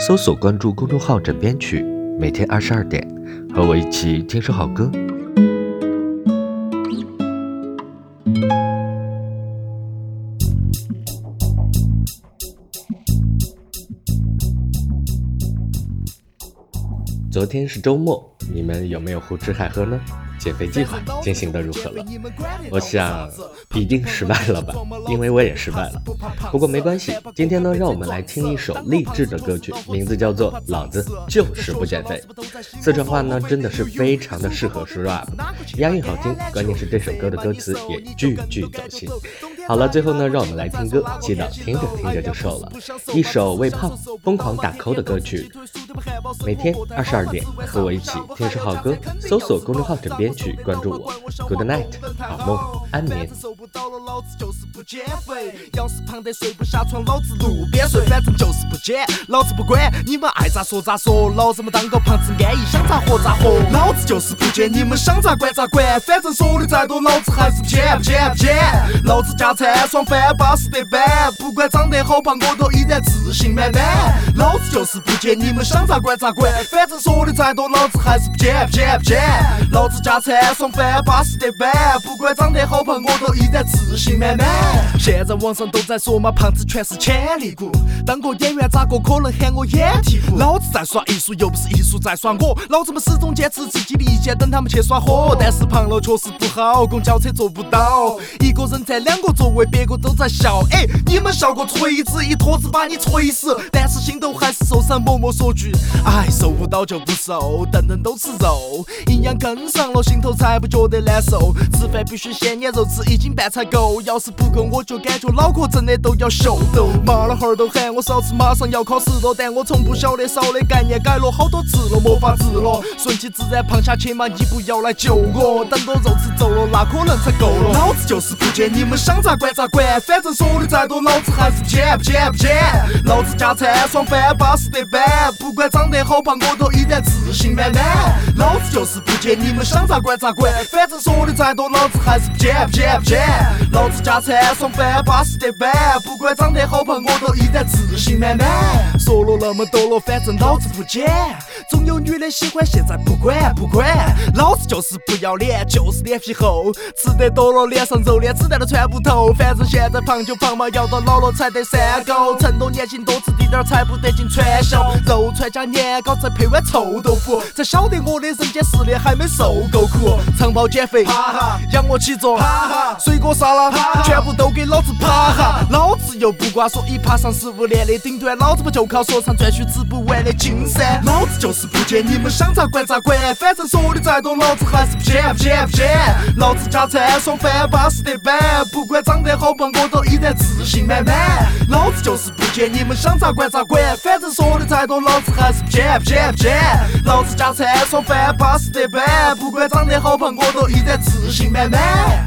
搜索关注公众号“枕边曲”，每天二十二点，和我一起听首好歌。昨天是周末，你们有没有胡吃海喝呢？减肥计划进行的如何了？我想一定失败了吧，因为我也失败了。不过没关系，今天呢，让我们来听一首励志的歌曲，名字叫做《老子就是不减肥》。四川话呢，真的是非常的适合说 rap，押韵好听，关键是这首歌的歌词也句句走心。好了，最后呢，让我们来听歌，记得听着听着就瘦了。一首为胖疯狂打 call 的歌曲，每天二十二点和我一起听首好歌，搜索公众号枕边。去关注我，Good night，好梦，安眠。要是胖得睡不下床，老子路边睡，反正就是不减，老子不管你们爱咋说咋说，老子们当个胖子安逸，想咋活咋活。老子就是不减，你们想咋管咋管，反正说的再多，老子还是不减不减不减。老子加餐爽翻，巴适得板，不管长得好胖，我都依然自信满满。老子就是不减，你们想咋管咋管，反正说的再多，老子还是不减不减不减。老子加。餐爽翻巴适得板，不管长得好胖，我都依然自信满满。现在网上都在说嘛，胖子全是潜力股。当个演员咋个可能喊我演替补？老子在耍艺术，又不是艺术在耍我。老子们始终坚持自己的意见，等他们去耍火。但是胖了确实不好，公交车坐不到，一个人占两个座位，别个都在笑。哎，你们笑个锤子，一坨子把你锤死。但是心头还是受伤，默默说句，哎，瘦不到就不瘦，顿顿都吃肉，营养跟上了。心头才不觉得难受，吃饭必须鲜年肉，吃一斤半才够。要是不够，我就感觉脑壳真的都要秀逗。妈老汉儿都喊我少吃，马上要考试了，但我从不晓得少的概念改了好多次了，没法治了。顺其自然胖下去嘛，你不要来救我。等到肉吃皱了，那可能才够了。老子就是不减，你们想咋管咋管，反正说的再多，老子还是不减不减不减。老子加餐爽翻巴适得板，不管长得好胖，我都依然自信满满。老子就是不减，你们想咋？管咋管，反正说的再多，老子还是不减不减不减。老子加餐爽翻巴适得板，不管长得好胖，我都依然自信满满。说了那么多了，反正老子不减。总有女的喜欢，现在不管不管。老子就是不要脸，就是脸皮厚。吃得多了，脸上肉连子弹都穿不透。反正现在胖就胖嘛，要到老了才得三高。趁多年轻多吃滴点儿，才不得进传销。肉串加年糕，再配碗臭豆腐，才晓得我的人间试炼还没受够苦。长跑减肥，仰卧起坐，水果沙拉，全部都给老子爬哈！老子又不瓜说一爬上十五年的顶端，老子不就靠说唱赚取吃不完的金山？老子就是不减，你们想咋管咋管，反正说的再多，老子还是不减不减不减。老子加餐爽翻巴适得板，不管长得好胖，我都依然自信满满。老子就是不减，你们想咋管咋管，反正说的再多，老子还是不减不减不减。老子加餐爽翻巴适得板，不管。长得好胖，我都依然自信满满。